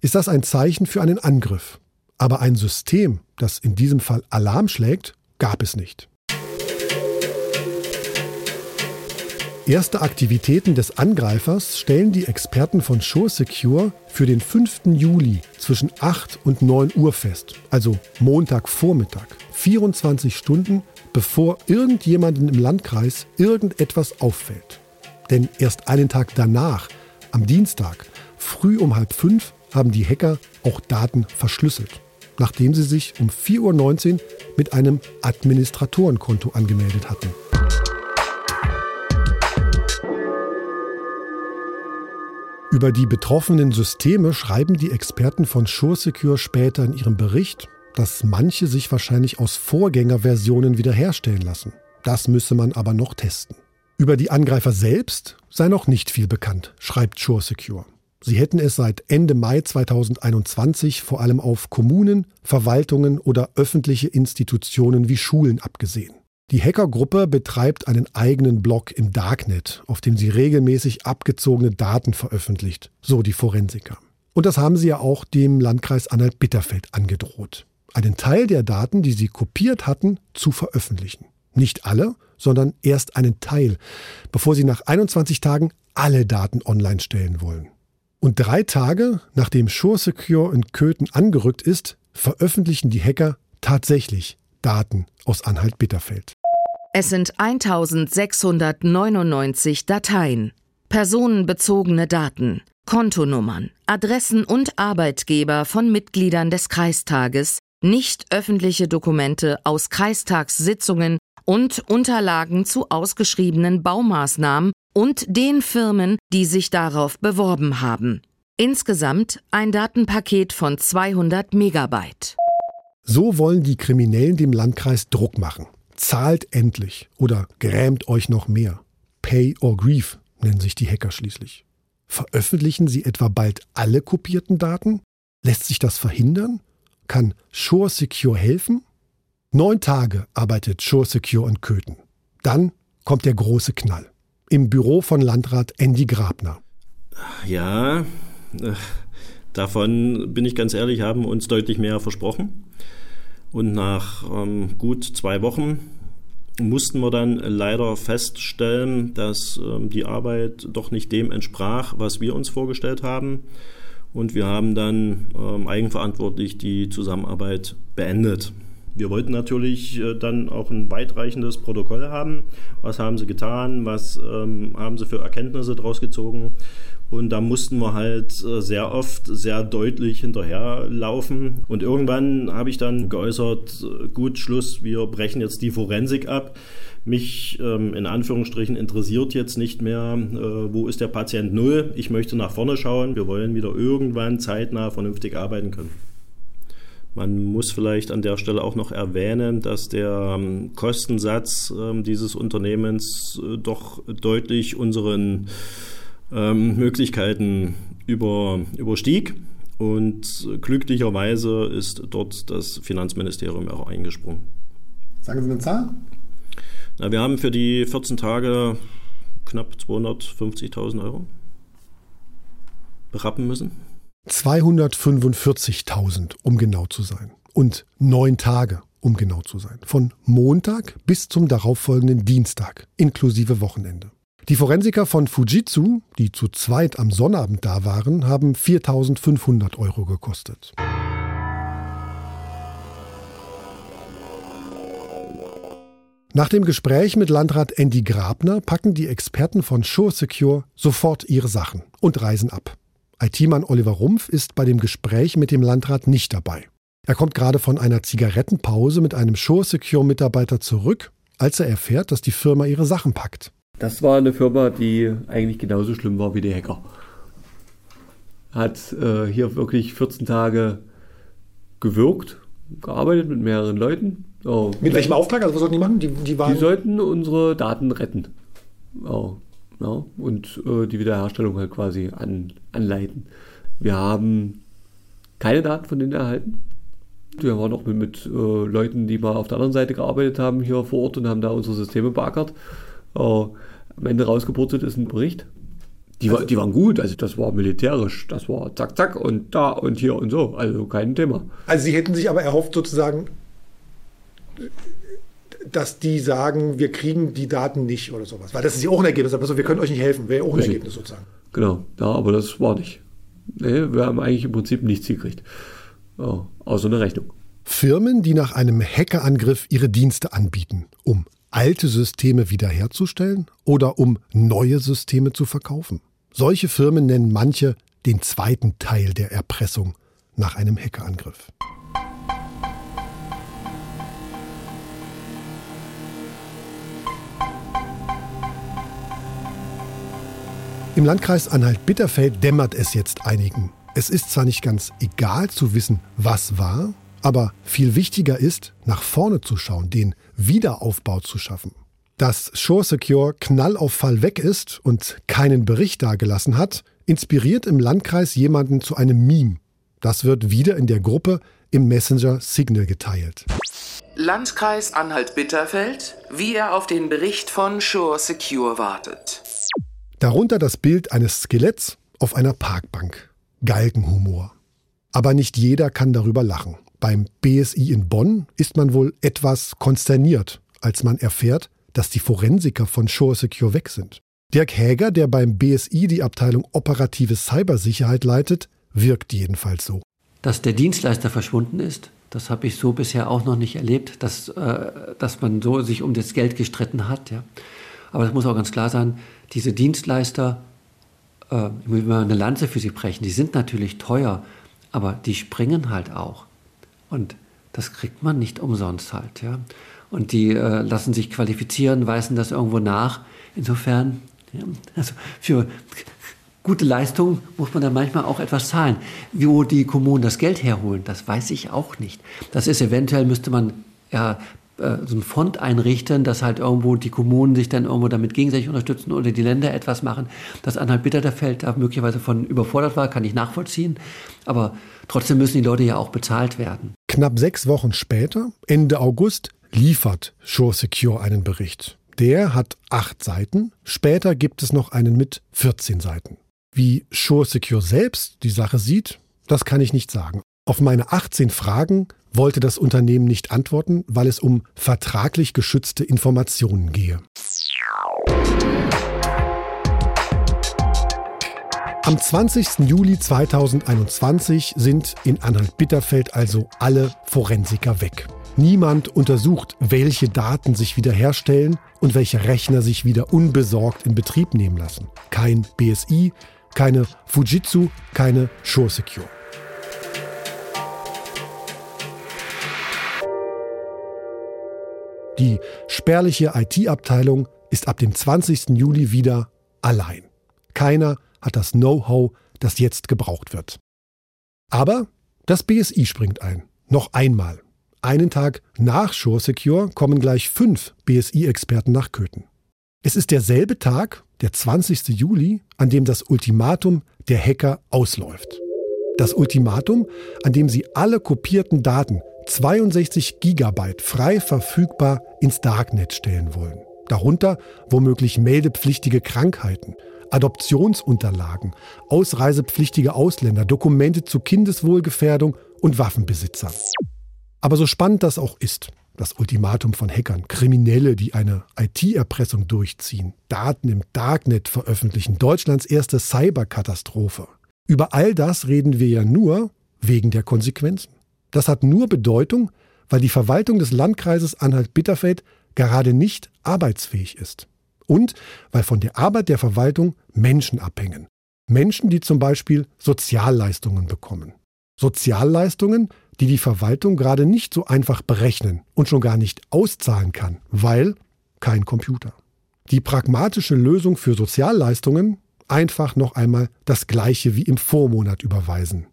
ist das ein Zeichen für einen Angriff. Aber ein System, das in diesem Fall Alarm schlägt, gab es nicht. Erste Aktivitäten des Angreifers stellen die Experten von Sure Secure für den 5. Juli zwischen 8 und 9 Uhr fest, also Montagvormittag, 24 Stunden bevor irgendjemandem im Landkreis irgendetwas auffällt. Denn erst einen Tag danach, am Dienstag, früh um halb fünf, haben die Hacker auch Daten verschlüsselt, nachdem sie sich um 4.19 Uhr mit einem Administratorenkonto angemeldet hatten. Über die betroffenen Systeme schreiben die Experten von SureSecure später in ihrem Bericht, dass manche sich wahrscheinlich aus Vorgängerversionen wiederherstellen lassen. Das müsse man aber noch testen. Über die Angreifer selbst sei noch nicht viel bekannt, schreibt SureSecure. Sie hätten es seit Ende Mai 2021 vor allem auf Kommunen, Verwaltungen oder öffentliche Institutionen wie Schulen abgesehen. Die Hackergruppe betreibt einen eigenen Blog im Darknet, auf dem sie regelmäßig abgezogene Daten veröffentlicht, so die Forensiker. Und das haben sie ja auch dem Landkreis Anhalt-Bitterfeld angedroht. Einen Teil der Daten, die sie kopiert hatten, zu veröffentlichen. Nicht alle, sondern erst einen Teil, bevor sie nach 21 Tagen alle Daten online stellen wollen. Und drei Tage, nachdem SureSecure in Köthen angerückt ist, veröffentlichen die Hacker tatsächlich Daten aus Anhalt-Bitterfeld.
Es sind 1699 Dateien, personenbezogene Daten, Kontonummern, Adressen und Arbeitgeber von Mitgliedern des Kreistages, nicht öffentliche Dokumente aus Kreistagssitzungen und Unterlagen zu ausgeschriebenen Baumaßnahmen und den Firmen, die sich darauf beworben haben. Insgesamt ein Datenpaket von 200 Megabyte.
So wollen die Kriminellen dem Landkreis Druck machen. Zahlt endlich oder grämt euch noch mehr. Pay or Grief nennen sich die Hacker schließlich. Veröffentlichen sie etwa bald alle kopierten Daten? Lässt sich das verhindern? Kann Shore Secure helfen? Neun Tage arbeitet Shore Secure in Köthen. Dann kommt der große Knall. Im Büro von Landrat Andy Grabner.
Ja, äh, davon bin ich ganz ehrlich, haben uns deutlich mehr versprochen. Und nach ähm, gut zwei Wochen mussten wir dann leider feststellen, dass ähm, die Arbeit doch nicht dem entsprach, was wir uns vorgestellt haben. Und wir haben dann ähm, eigenverantwortlich die Zusammenarbeit beendet. Wir wollten natürlich äh, dann auch ein weitreichendes Protokoll haben. Was haben sie getan? Was ähm, haben sie für Erkenntnisse daraus gezogen? Und da mussten wir halt äh, sehr oft sehr deutlich hinterherlaufen. Und irgendwann habe ich dann geäußert, äh, gut, Schluss, wir brechen jetzt die Forensik ab. Mich ähm, in Anführungsstrichen interessiert jetzt nicht mehr, äh, wo ist der Patient Null. Ich möchte nach vorne schauen. Wir wollen wieder irgendwann zeitnah vernünftig arbeiten können. Man muss vielleicht an der Stelle auch noch erwähnen, dass der ähm, Kostensatz ähm, dieses Unternehmens äh, doch deutlich unseren ähm, Möglichkeiten über, überstieg. Und glücklicherweise ist dort das Finanzministerium auch eingesprungen.
Sagen Sie eine Zahl?
Na, wir haben für die 14 Tage knapp 250.000 Euro berappen müssen.
245.000, um genau zu sein. Und neun Tage, um genau zu sein. Von Montag bis zum darauffolgenden Dienstag, inklusive Wochenende. Die Forensiker von Fujitsu, die zu zweit am Sonnabend da waren, haben 4.500 Euro gekostet. Nach dem Gespräch mit Landrat Andy Grabner packen die Experten von Sure Secure sofort ihre Sachen und reisen ab. IT-Mann Oliver Rumpf ist bei dem Gespräch mit dem Landrat nicht dabei. Er kommt gerade von einer Zigarettenpause mit einem Sure Secure Mitarbeiter zurück, als er erfährt, dass die Firma ihre Sachen packt.
Das war eine Firma, die eigentlich genauso schlimm war wie die Hacker. Hat äh, hier wirklich 14 Tage gewirkt, gearbeitet mit mehreren Leuten.
Oh. Mit welchem Auftrag? Also was sollten die machen? Die,
die, die sollten unsere Daten retten. Oh. Ja, und äh, die Wiederherstellung halt quasi an, anleiten. Wir haben keine Daten von denen erhalten. Wir waren auch mit, mit äh, Leuten, die mal auf der anderen Seite gearbeitet haben, hier vor Ort und haben da unsere Systeme beackert. Äh, am Ende rausgepurzelt ist ein Bericht. Die, also, war, die waren gut, also das war militärisch, das war zack, zack und da und hier und so, also kein Thema.
Also Sie hätten sich aber erhofft, sozusagen
dass die sagen, wir kriegen die Daten nicht oder sowas. Weil das ist ja auch ein Ergebnis. Aber wir können euch nicht helfen. Wäre auch ein
Richtig.
Ergebnis sozusagen.
Genau, ja, aber das war nicht. Nee, wir haben eigentlich im Prinzip nichts gekriegt. Ja, außer eine Rechnung.
Firmen, die nach einem Hackerangriff ihre Dienste anbieten, um alte Systeme wiederherzustellen oder um neue Systeme zu verkaufen. Solche Firmen nennen manche den zweiten Teil der Erpressung nach einem Hackerangriff. Im Landkreis Anhalt-Bitterfeld dämmert es jetzt einigen. Es ist zwar nicht ganz egal zu wissen, was war, aber viel wichtiger ist, nach vorne zu schauen, den Wiederaufbau zu schaffen. Dass Shore Secure Knall auf Fall weg ist und keinen Bericht dagelassen hat, inspiriert im Landkreis jemanden zu einem Meme. Das wird wieder in der Gruppe im Messenger Signal geteilt.
Landkreis Anhalt-Bitterfeld, wie er auf den Bericht von Shore Secure wartet.
Darunter das Bild eines Skeletts auf einer Parkbank. Galgenhumor. Aber nicht jeder kann darüber lachen. Beim BSI in Bonn ist man wohl etwas konsterniert, als man erfährt, dass die Forensiker von Shore Secure weg sind. Dirk Häger, der beim BSI die Abteilung operative Cybersicherheit leitet, wirkt jedenfalls so.
Dass der Dienstleister verschwunden ist, das habe ich so bisher auch noch nicht erlebt, dass, äh, dass man so sich um das Geld gestritten hat. Ja. Aber es muss auch ganz klar sein, diese Dienstleister, äh, ich will mal eine Lanze für sie brechen, die sind natürlich teuer, aber die springen halt auch. Und das kriegt man nicht umsonst halt. Ja. Und die äh, lassen sich qualifizieren, weisen das irgendwo nach. Insofern, ja, also für gute Leistung muss man dann manchmal auch etwas zahlen. Wo die Kommunen das Geld herholen, das weiß ich auch nicht. Das ist eventuell, müsste man ja äh, so ein Fond einrichten, dass halt irgendwo die Kommunen sich dann irgendwo damit gegenseitig unterstützen oder die Länder etwas machen. Dass Anhalt Bitterfeld da möglicherweise von überfordert war, kann ich nachvollziehen. Aber trotzdem müssen die Leute ja auch bezahlt werden.
Knapp sechs Wochen später, Ende August, liefert Shore Secure einen Bericht. Der hat acht Seiten. Später gibt es noch einen mit 14 Seiten. Wie Shore Secure selbst die Sache sieht, das kann ich nicht sagen. Auf meine 18 Fragen wollte das Unternehmen nicht antworten, weil es um vertraglich geschützte Informationen gehe. Am 20. Juli 2021 sind in Anhalt-Bitterfeld also alle Forensiker weg. Niemand untersucht, welche Daten sich wiederherstellen und welche Rechner sich wieder unbesorgt in Betrieb nehmen lassen. Kein BSI, keine Fujitsu, keine Shore Secure. Die spärliche IT-Abteilung ist ab dem 20. Juli wieder allein. Keiner hat das Know-how, das jetzt gebraucht wird. Aber das BSI springt ein. Noch einmal. Einen Tag nach Shore Secure kommen gleich fünf BSI-Experten nach Köthen. Es ist derselbe Tag, der 20. Juli, an dem das Ultimatum der Hacker ausläuft. Das Ultimatum, an dem sie alle kopierten Daten 62 Gigabyte frei verfügbar ins Darknet stellen wollen. Darunter womöglich meldepflichtige Krankheiten, Adoptionsunterlagen, ausreisepflichtige Ausländer, Dokumente zu Kindeswohlgefährdung und Waffenbesitzern. Aber so spannend das auch ist, das Ultimatum von Hackern, Kriminelle, die eine IT-Erpressung durchziehen, Daten im Darknet veröffentlichen, Deutschlands erste Cyberkatastrophe. Über all das reden wir ja nur wegen der Konsequenzen. Das hat nur Bedeutung, weil die Verwaltung des Landkreises Anhalt-Bitterfeld gerade nicht arbeitsfähig ist. Und weil von der Arbeit der Verwaltung Menschen abhängen. Menschen, die zum Beispiel Sozialleistungen bekommen. Sozialleistungen, die die Verwaltung gerade nicht so einfach berechnen und schon gar nicht auszahlen kann, weil kein Computer. Die pragmatische Lösung für Sozialleistungen einfach noch einmal das gleiche wie im Vormonat überweisen.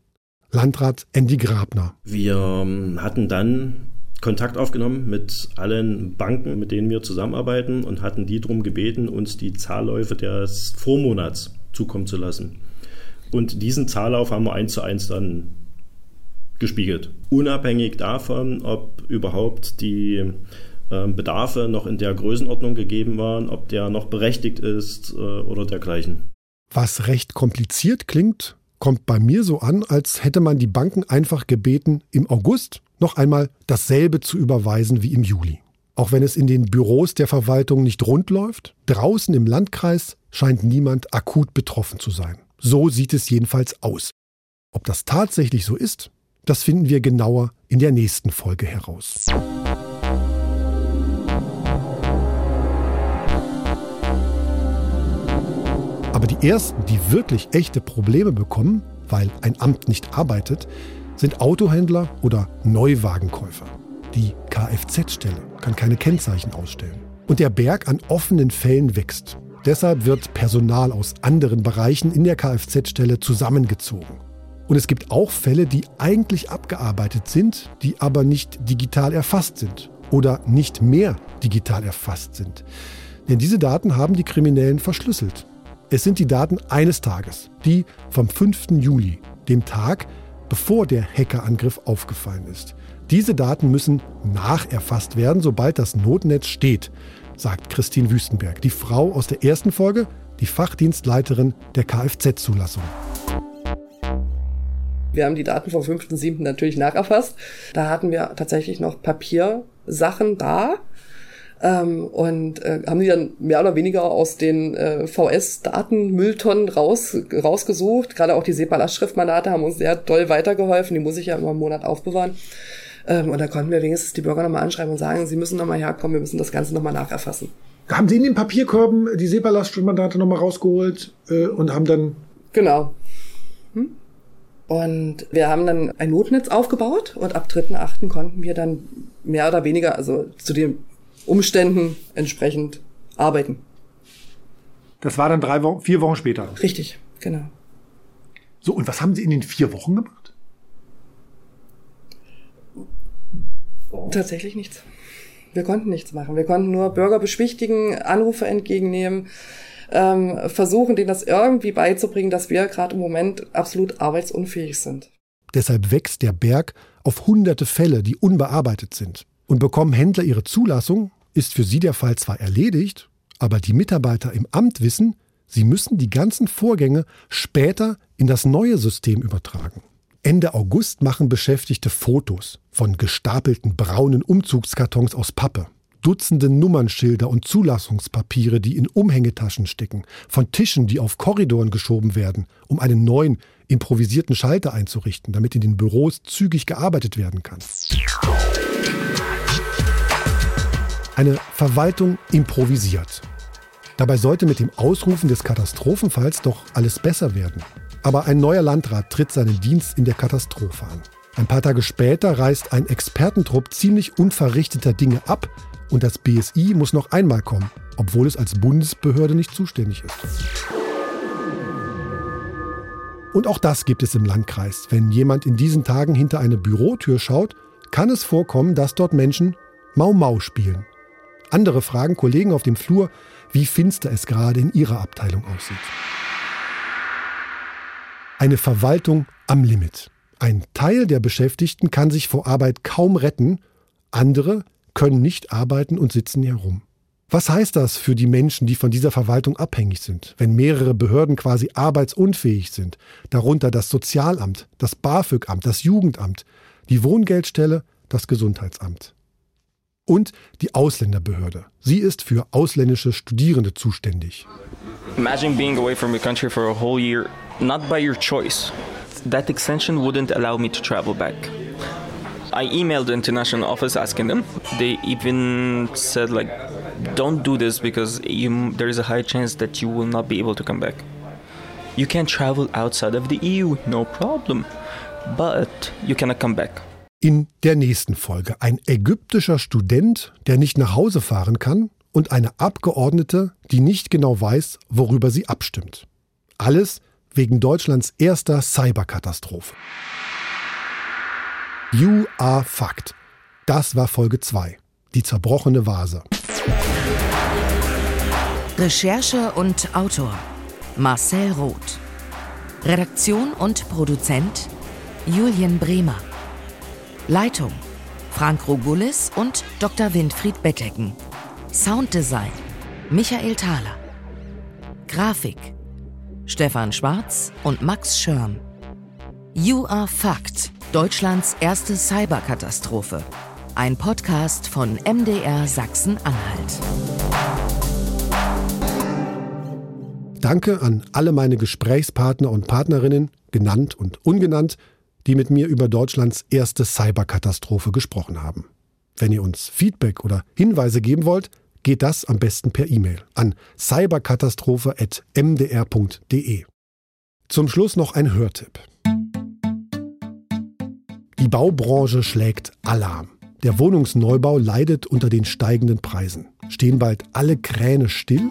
Landrat Andy Grabner.
Wir ähm, hatten dann Kontakt aufgenommen mit allen Banken, mit denen wir zusammenarbeiten und hatten die darum gebeten, uns die Zahlläufe des Vormonats zukommen zu lassen. Und diesen Zahllauf haben wir eins zu eins dann gespiegelt. Unabhängig davon, ob überhaupt die äh, Bedarfe noch in der Größenordnung gegeben waren, ob der noch berechtigt ist äh, oder dergleichen.
Was recht kompliziert klingt, kommt bei mir so an, als hätte man die Banken einfach gebeten, im August noch einmal dasselbe zu überweisen wie im Juli. Auch wenn es in den Büros der Verwaltung nicht rund läuft, draußen im Landkreis scheint niemand akut betroffen zu sein. So sieht es jedenfalls aus. Ob das tatsächlich so ist, das finden wir genauer in der nächsten Folge heraus. Aber die ersten, die wirklich echte Probleme bekommen, weil ein Amt nicht arbeitet, sind Autohändler oder Neuwagenkäufer. Die Kfz-Stelle kann keine Kennzeichen ausstellen. Und der Berg an offenen Fällen wächst. Deshalb wird Personal aus anderen Bereichen in der Kfz-Stelle zusammengezogen. Und es gibt auch Fälle, die eigentlich abgearbeitet sind, die aber nicht digital erfasst sind oder nicht mehr digital erfasst sind. Denn diese Daten haben die Kriminellen verschlüsselt. Es sind die Daten eines Tages, die vom 5. Juli, dem Tag, bevor der Hackerangriff aufgefallen ist. Diese Daten müssen nacherfasst werden, sobald das Notnetz steht, sagt Christine Wüstenberg, die Frau aus der ersten Folge, die Fachdienstleiterin der Kfz-Zulassung.
Wir haben die Daten vom 5.7. natürlich nacherfasst. Da hatten wir tatsächlich noch Papiersachen da ähm, und äh, haben die dann mehr oder weniger aus den äh, VS-Datenmülltonnen raus, rausgesucht. Gerade auch die SEPA-Lastschriftmandate haben uns sehr doll weitergeholfen. Die muss ich ja immer einen Monat aufbewahren. Ähm, und da konnten wir wenigstens die Bürger nochmal anschreiben und sagen, sie müssen nochmal herkommen, wir müssen das Ganze nochmal nacherfassen.
Haben Sie in den Papierkörben die SEPA-Lastschriftmandate nochmal rausgeholt äh, und haben dann...
Genau. Hm? Und wir haben dann ein Notnetz aufgebaut und ab 3.8. konnten wir dann mehr oder weniger, also zu den Umständen entsprechend arbeiten.
Das war dann drei Wochen, vier Wochen später.
Richtig, genau.
So, und was haben Sie in den vier Wochen gemacht?
Tatsächlich nichts. Wir konnten nichts machen. Wir konnten nur Bürger beschwichtigen, Anrufe entgegennehmen, ähm, versuchen, denen das irgendwie beizubringen, dass wir gerade im Moment absolut arbeitsunfähig sind.
Deshalb wächst der Berg auf hunderte Fälle, die unbearbeitet sind. Und bekommen Händler ihre Zulassung, ist für sie der Fall zwar erledigt, aber die Mitarbeiter im Amt wissen, sie müssen die ganzen Vorgänge später in das neue System übertragen. Ende August machen Beschäftigte Fotos von gestapelten braunen Umzugskartons aus Pappe, Dutzende Nummernschilder und Zulassungspapiere, die in Umhängetaschen stecken, von Tischen, die auf Korridoren geschoben werden, um einen neuen, improvisierten Schalter einzurichten, damit in den Büros zügig gearbeitet werden kann. Eine Verwaltung improvisiert. Dabei sollte mit dem Ausrufen des Katastrophenfalls doch alles besser werden. Aber ein neuer Landrat tritt seinen Dienst in der Katastrophe an. Ein paar Tage später reist ein Expertentrupp ziemlich unverrichteter Dinge ab und das BSI muss noch einmal kommen, obwohl es als Bundesbehörde nicht zuständig ist. Und auch das gibt es im Landkreis. Wenn jemand in diesen Tagen hinter eine Bürotür schaut, kann es vorkommen, dass dort Menschen Mau Mau spielen. Andere fragen Kollegen auf dem Flur, wie finster es gerade in ihrer Abteilung aussieht. Eine Verwaltung am Limit. Ein Teil der Beschäftigten kann sich vor Arbeit kaum retten, andere können nicht arbeiten und sitzen herum. Was heißt das für die Menschen, die von dieser Verwaltung abhängig sind, wenn mehrere Behörden quasi arbeitsunfähig sind, darunter das Sozialamt, das BAföG-Amt, das Jugendamt, die Wohngeldstelle, das Gesundheitsamt? Und die Ausländerbehörde. Sie ist für ausländische Studierende zuständig.
Imagine being away from your country for a whole year not by your choice. That extension wouldn't allow me to travel back. I emailed the international office asking them. They even said like, "Don't do this because you, there is a high chance that you will not be able to come back. You can travel outside of the EU, no problem, but you cannot come back."
In der nächsten Folge ein ägyptischer Student, der nicht nach Hause fahren kann, und eine Abgeordnete, die nicht genau weiß, worüber sie abstimmt. Alles wegen Deutschlands erster Cyberkatastrophe. You are fucked. Das war Folge 2. Die zerbrochene Vase.
Recherche und Autor Marcel Roth. Redaktion und Produzent Julian Bremer. Leitung Frank Rogulis und Dr. Winfried Bettecken. Sounddesign Michael Thaler. Grafik Stefan Schwarz und Max Schörm. You Are Fucked, Deutschlands erste Cyberkatastrophe. ein Podcast von MDR Sachsen-Anhalt.
Danke an alle meine Gesprächspartner und Partnerinnen, genannt und ungenannt, die mit mir über Deutschlands erste Cyberkatastrophe gesprochen haben. Wenn ihr uns Feedback oder Hinweise geben wollt, geht das am besten per E-Mail an cyberkatastrophe.mdr.de. Zum Schluss noch ein Hörtipp. Die Baubranche schlägt Alarm. Der Wohnungsneubau leidet unter den steigenden Preisen. Stehen bald alle Kräne still?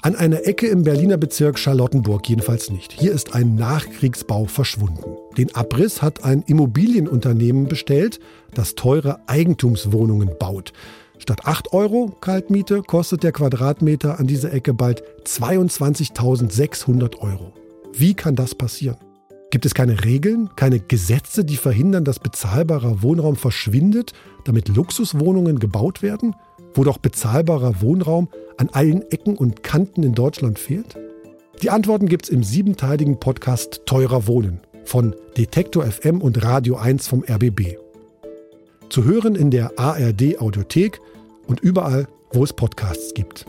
An einer Ecke im Berliner Bezirk Charlottenburg jedenfalls nicht. Hier ist ein Nachkriegsbau verschwunden. Den Abriss hat ein Immobilienunternehmen bestellt, das teure Eigentumswohnungen baut. Statt 8 Euro Kaltmiete kostet der Quadratmeter an dieser Ecke bald 22.600 Euro. Wie kann das passieren? Gibt es keine Regeln, keine Gesetze, die verhindern, dass bezahlbarer Wohnraum verschwindet, damit Luxuswohnungen gebaut werden? wo doch bezahlbarer Wohnraum an allen Ecken und Kanten in Deutschland fehlt? Die Antworten gibt es im siebenteiligen Podcast Teurer Wohnen von Detektor FM und Radio 1 vom RBB. Zu hören in der ARD Audiothek und überall, wo es Podcasts gibt.